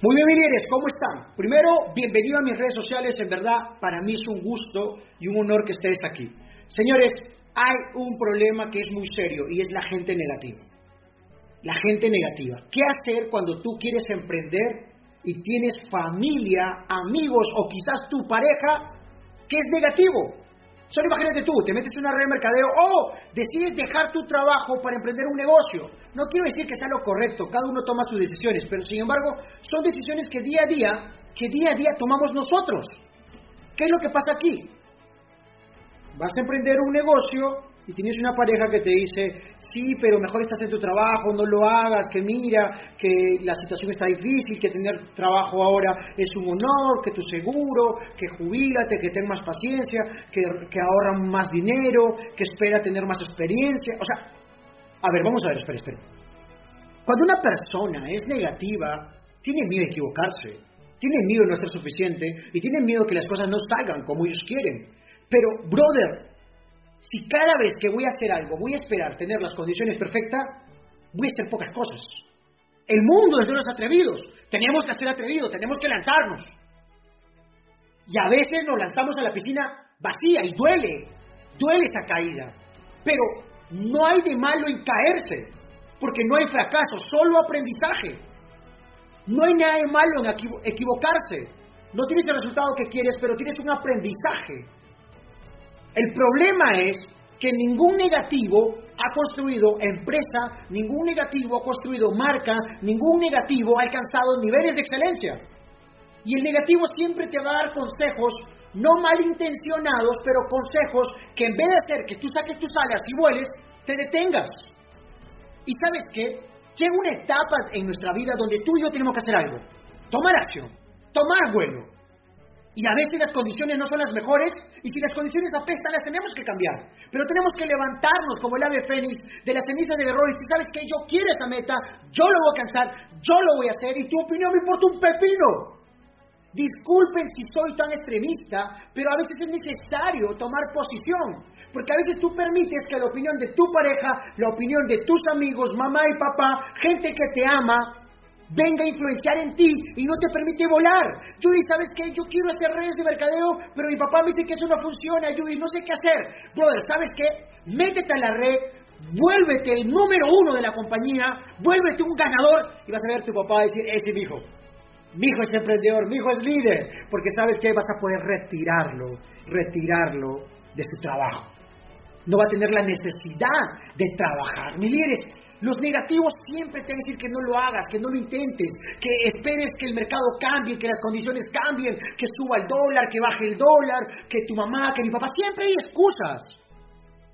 Muy bien, líderes, ¿cómo están? Primero, bienvenido a mis redes sociales. En verdad, para mí es un gusto y un honor que estés aquí. Señores, hay un problema que es muy serio y es la gente negativa. La gente negativa. ¿Qué hacer cuando tú quieres emprender y tienes familia, amigos o quizás tu pareja que es negativo? Solo imagínate tú, te metes en una red de mercadeo o decides dejar tu trabajo para emprender un negocio. No quiero decir que sea lo correcto, cada uno toma sus decisiones, pero sin embargo son decisiones que día a día, que día a día tomamos nosotros. ¿Qué es lo que pasa aquí? Vas a emprender un negocio y tienes una pareja que te dice, sí, pero mejor estás en tu trabajo, no lo hagas, que mira, que la situación está difícil, que tener trabajo ahora es un honor, que tu seguro, que jubílate, que ten más paciencia, que, que ahorra más dinero, que espera tener más experiencia. O sea, a ver, vamos a ver, espera, espera. Cuando una persona es negativa, tiene miedo de equivocarse, tiene miedo de no ser suficiente y tiene miedo que las cosas no salgan como ellos quieren. Pero, brother, si cada vez que voy a hacer algo voy a esperar tener las condiciones perfectas, voy a hacer pocas cosas. El mundo es de los atrevidos. Tenemos que ser atrevidos, tenemos que lanzarnos. Y a veces nos lanzamos a la piscina vacía y duele, duele esa caída. Pero no hay de malo en caerse, porque no hay fracaso, solo aprendizaje. No hay nada de malo en equivocarse. No tienes el resultado que quieres, pero tienes un aprendizaje. El problema es que ningún negativo ha construido empresa, ningún negativo ha construido marca, ningún negativo ha alcanzado niveles de excelencia. Y el negativo siempre te va a dar consejos, no malintencionados, pero consejos que en vez de hacer que tú saques tus alas y vueles, te detengas. Y sabes qué? Llega una etapa en nuestra vida donde tú y yo tenemos que hacer algo. Tomar acción, tomar vuelo, y a veces las condiciones no son las mejores y si las condiciones apestan las tenemos que cambiar. Pero tenemos que levantarnos como el ave fénix de las cenizas del error y si sabes que yo quiero esa meta, yo lo voy a alcanzar, yo lo voy a hacer y tu opinión me importa un pepino. Disculpen si soy tan extremista, pero a veces es necesario tomar posición. Porque a veces tú permites que la opinión de tu pareja, la opinión de tus amigos, mamá y papá, gente que te ama, venga a influenciar en ti y no te permite volar. Judy, ¿sabes qué? Yo quiero hacer redes de mercadeo, pero mi papá me dice que eso no funciona, Judy, no sé qué hacer. Brother, ¿sabes qué? Métete a la red, vuélvete el número uno de la compañía, vuélvete un ganador y vas a ver a tu papá decir, ese es mi hijo. Mi hijo es emprendedor, mi hijo es líder, porque sabes que vas a poder retirarlo, retirarlo de su trabajo. No va a tener la necesidad de trabajar. Mi líderes, los negativos siempre te van a decir que no lo hagas, que no lo intentes, que esperes que el mercado cambie, que las condiciones cambien, que suba el dólar, que baje el dólar, que tu mamá, que mi papá. Siempre hay excusas.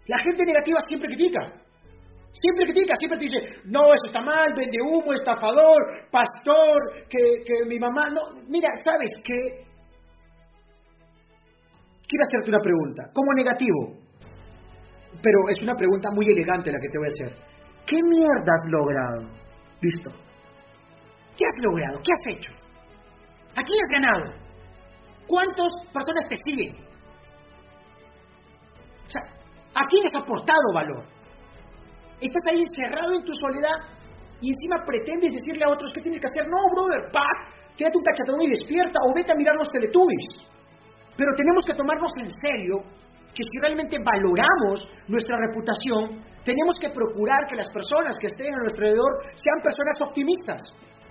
La gente negativa siempre critica. Siempre critica, siempre te dice, no, eso está mal, vende humo, estafador, pastor, que, que mi mamá... No, mira, ¿sabes qué? Quiero hacerte una pregunta, como negativo, pero es una pregunta muy elegante la que te voy a hacer. ¿Qué mierda has logrado? Listo. ¿Qué has logrado? ¿Qué has hecho? ¿A quién has ganado? ¿Cuántas personas te siguen? O sea, ¿a quién has aportado valor? Estás ahí encerrado en tu soledad y encima pretendes decirle a otros qué tienes que hacer. No, brother, paz, quédate un cachatón y despierta o vete a mirar los teletubbies. Pero tenemos que tomarnos en serio que si realmente valoramos nuestra reputación, tenemos que procurar que las personas que estén a nuestro alrededor sean personas optimistas,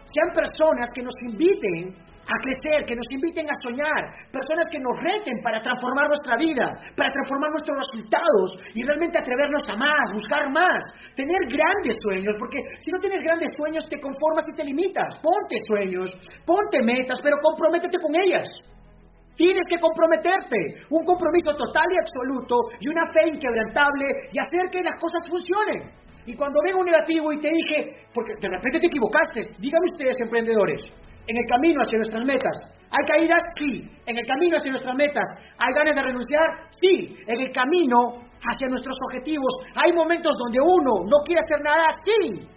sean personas que nos inviten a crecer, que nos inviten a soñar, personas que nos reten para transformar nuestra vida, para transformar nuestros resultados y realmente atrevernos a más, buscar más, tener grandes sueños, porque si no tienes grandes sueños te conformas y te limitas. Ponte sueños, ponte metas, pero comprométete con ellas. Tienes que comprometerte, un compromiso total y absoluto y una fe inquebrantable y hacer que las cosas funcionen. Y cuando venga un negativo y te dije, porque de repente te equivocaste, díganme ustedes emprendedores, en el camino hacia nuestras metas, ¿hay caídas? Sí. En el camino hacia nuestras metas, ¿hay ganas de renunciar? Sí. En el camino hacia nuestros objetivos, ¿hay momentos donde uno no quiere hacer nada? Sí.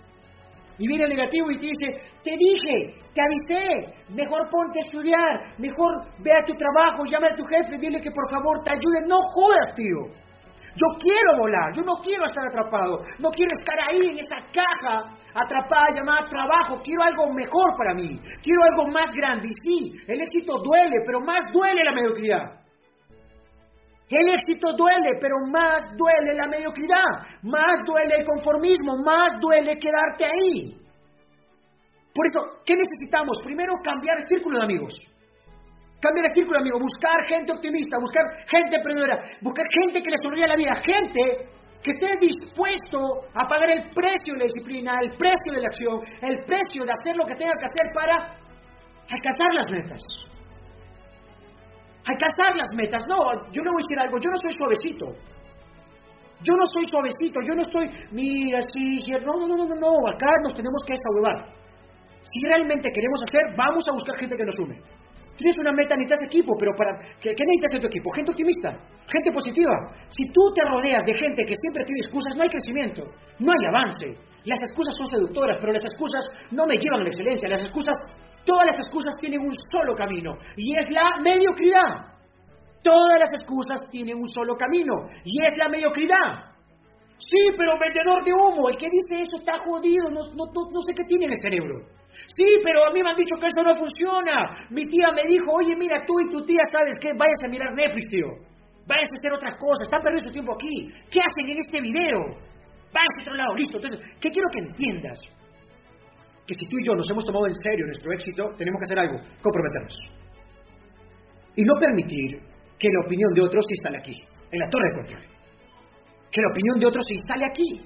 Y viene el negativo y te dice, te dije, te avisé, mejor ponte a estudiar, mejor ve a tu trabajo, llama a tu jefe, dile que por favor te ayude. No jodas, tío. Yo quiero volar, yo no quiero estar atrapado, no quiero estar ahí en esa caja atrapada llamada trabajo, quiero algo mejor para mí, quiero algo más grande. Y sí, el éxito duele, pero más duele la mediocridad. El éxito duele, pero más duele la mediocridad, más duele el conformismo, más duele quedarte ahí. Por eso, ¿qué necesitamos? Primero, cambiar el círculo de amigos. Cambiar el círculo, amigo. Buscar gente optimista, buscar gente emprendedora, buscar gente que le sonríe la vida, gente que esté dispuesto a pagar el precio de la disciplina, el precio de la acción, el precio de hacer lo que tenga que hacer para alcanzar las metas. Alcanzar las metas. No, yo no voy a decir algo, yo no soy suavecito. Yo no soy suavecito, yo no soy, mira, sí, no, no, no, no, no, acá nos tenemos que desahuevar. Si realmente queremos hacer, vamos a buscar gente que nos sume. Tienes una meta, necesitas equipo, pero para ¿qué, necesitas de tu equipo? Gente optimista, gente positiva. Si tú te rodeas de gente que siempre tiene excusas, no hay crecimiento, no hay avance. Las excusas son seductoras, pero las excusas no me llevan a la excelencia. Las excusas, todas las excusas tienen un solo camino, y es la mediocridad. Todas las excusas tienen un solo camino, y es la mediocridad. Sí, pero vendedor de humo, el que dice eso está jodido, no, no, no sé qué tiene en el cerebro. Sí, pero a mí me han dicho que eso no funciona. Mi tía me dijo, oye, mira, tú y tu tía, ¿sabes qué? Vayas a mirar Netflix, tío. Vayas a hacer otras cosas. Están perdiendo su tiempo aquí. ¿Qué hacen en este video? Vayan a otro lado, listo. Entonces, ¿qué quiero que entiendas? Que si tú y yo nos hemos tomado en serio nuestro éxito, tenemos que hacer algo, comprometernos. Y no permitir que la opinión de otros se instale aquí, en la torre de control. Que la opinión de otros se instale aquí.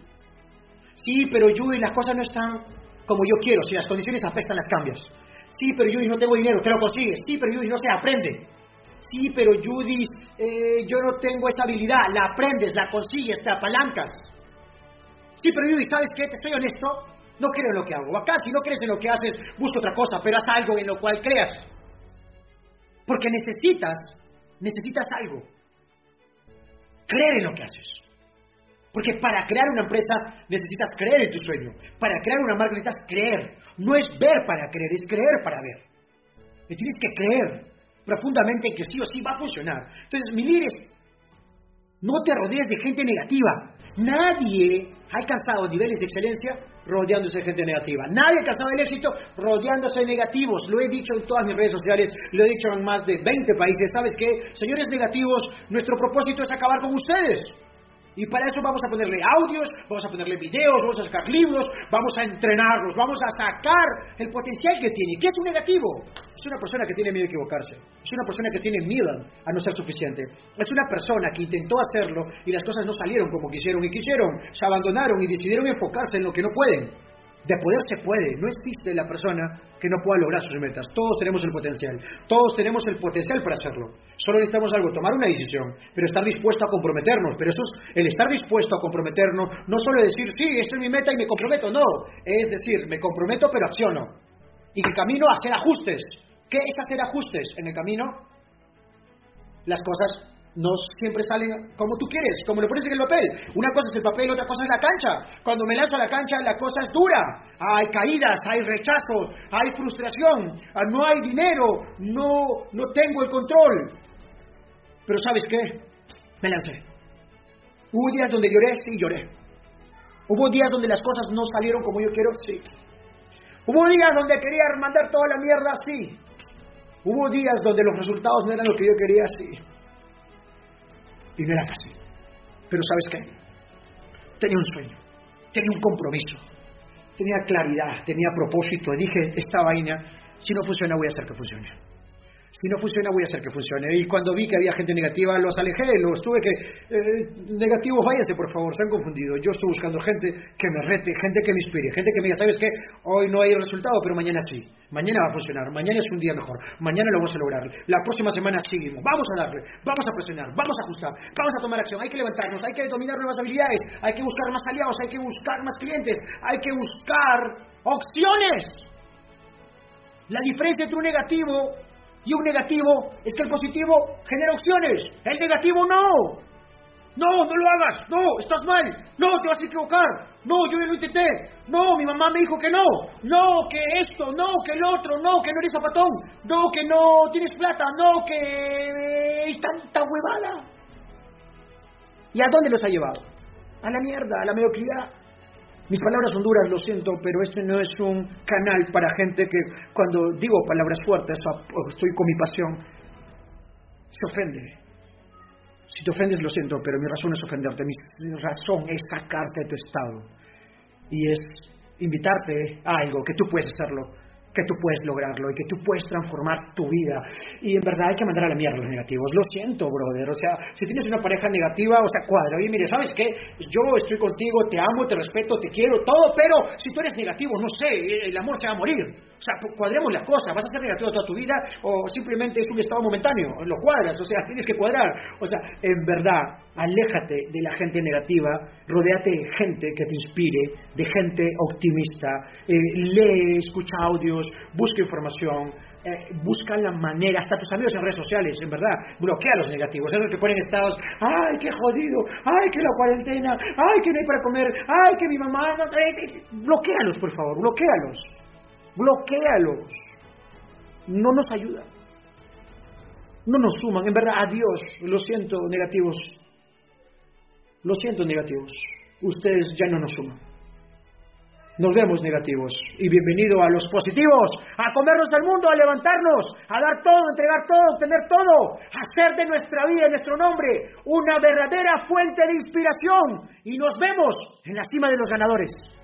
Sí, pero yo y las cosas no están como yo quiero. Si las condiciones apestan, las cambias. Sí, pero Judith, no tengo dinero, te lo consigues. Sí, pero Judith, no se aprende. Sí, pero Judith, eh, yo no tengo esa habilidad. La aprendes, la consigues, te apalancas. Sí, pero Judith, ¿sabes qué? Te estoy honesto. No creo en lo que hago. Acá, si no crees en lo que haces, busca otra cosa, pero haz algo en lo cual creas. Porque necesitas, necesitas algo. Creer en lo que haces. Porque para crear una empresa necesitas creer en tu sueño. Para crear una marca necesitas creer. No es ver para creer, es creer para ver. Y tienes que creer profundamente en que sí o sí va a funcionar. Entonces, mi líder, no te rodees de gente negativa. Nadie ha alcanzado niveles de excelencia rodeándose de gente negativa. Nadie ha alcanzado el éxito rodeándose de negativos. Lo he dicho en todas mis redes sociales, lo he dicho en más de 20 países. ¿Sabes qué? Señores negativos, nuestro propósito es acabar con ustedes. Y para eso vamos a ponerle audios, vamos a ponerle videos, vamos a sacar libros, vamos a entrenarlos, vamos a sacar el potencial que tiene. ¿Qué es un negativo? Es una persona que tiene miedo a equivocarse. Es una persona que tiene miedo a no ser suficiente. Es una persona que intentó hacerlo y las cosas no salieron como quisieron y quisieron. Se abandonaron y decidieron enfocarse en lo que no pueden. De poder se puede, no existe la persona que no pueda lograr sus metas. Todos tenemos el potencial, todos tenemos el potencial para hacerlo. Solo necesitamos algo, tomar una decisión, pero estar dispuesto a comprometernos. Pero eso es el estar dispuesto a comprometernos, no solo decir, sí, esta es mi meta y me comprometo, no. Es decir, me comprometo pero acciono. Y que camino a hacer ajustes. ¿Qué es hacer ajustes? En el camino, las cosas no siempre salen como tú quieres, como lo pones en el papel. Una cosa es el papel, otra cosa es la cancha. Cuando me lanzo a la cancha, la cosa es dura. Hay caídas, hay rechazos, hay frustración, ah, no hay dinero, no, no tengo el control. Pero ¿sabes qué? Me lancé. Hubo días donde lloré, sí, lloré. Hubo días donde las cosas no salieron como yo quiero, sí. Hubo días donde quería mandar toda la mierda, sí. Hubo días donde los resultados no eran lo que yo quería, sí y no era fácil. Pero ¿sabes qué? Tenía un sueño, tenía un compromiso, tenía claridad, tenía propósito. Y dije, esta vaina, si no funciona, voy a hacer que funcione. Si no funciona, voy a hacer que funcione. Y cuando vi que había gente negativa, los alejé, los tuve que... Eh, negativos, váyanse, por favor, se han confundido. Yo estoy buscando gente que me rete, gente que me inspire, gente que me diga, ¿sabes qué? Hoy no hay resultado, pero mañana sí. Mañana va a funcionar, mañana es un día mejor, mañana lo vamos a lograr. La próxima semana seguimos, vamos a darle, vamos a presionar, vamos a ajustar, vamos a tomar acción, hay que levantarnos, hay que dominar nuevas habilidades, hay que buscar más aliados, hay que buscar más clientes, hay que buscar opciones. La diferencia entre un negativo y un negativo es que el positivo genera opciones, el negativo no. No, no lo hagas, no, estás mal, no, te vas a equivocar, no, yo ya lo intenté, no, mi mamá me dijo que no, no, que esto, no, que el otro, no, que no eres zapatón, no, que no tienes plata, no, que... hay tanta huevada. ¿Y a dónde los ha llevado? A la mierda, a la mediocridad. Mis palabras son duras, lo siento, pero este no es un canal para gente que cuando digo palabras fuertes, estoy con mi pasión, se ofende. Si te ofendes, lo siento, pero mi razón es ofenderte, mi razón es sacarte de tu estado. Y es invitarte a algo que tú puedes hacerlo que tú puedes lograrlo y que tú puedes transformar tu vida. Y en verdad hay que mandar a la mierda los negativos. Lo siento, brother. O sea, si tienes una pareja negativa, o sea, cuadra. Oye, mire, ¿sabes qué? Yo estoy contigo, te amo, te respeto, te quiero, todo, pero si tú eres negativo, no sé, el amor se va a morir. O sea, cuadremos las cosas. ¿Vas a ser negativo toda tu vida o simplemente es un estado momentáneo? Lo cuadras, o sea, tienes que cuadrar. O sea, en verdad, aléjate de la gente negativa, rodéate de gente que te inspire, de gente optimista, eh, lee, escucha audios, busca información, eh, busca la manera, hasta tus amigos en redes sociales, en verdad, bloquea los negativos, esos que ponen estados, ay, qué jodido, ay, que la cuarentena, ay, que no hay para comer, ay, que mi mamá, no, eh, bloquealos, por favor, bloquealos, bloquealos, no nos ayuda, no nos suman, en verdad, adiós, lo siento, negativos, lo siento, negativos, ustedes ya no nos suman nos vemos negativos. Y bienvenido a los positivos, a comernos del mundo, a levantarnos, a dar todo, entregar todo, tener todo, a hacer de nuestra vida, de nuestro nombre, una verdadera fuente de inspiración. Y nos vemos en la cima de los ganadores.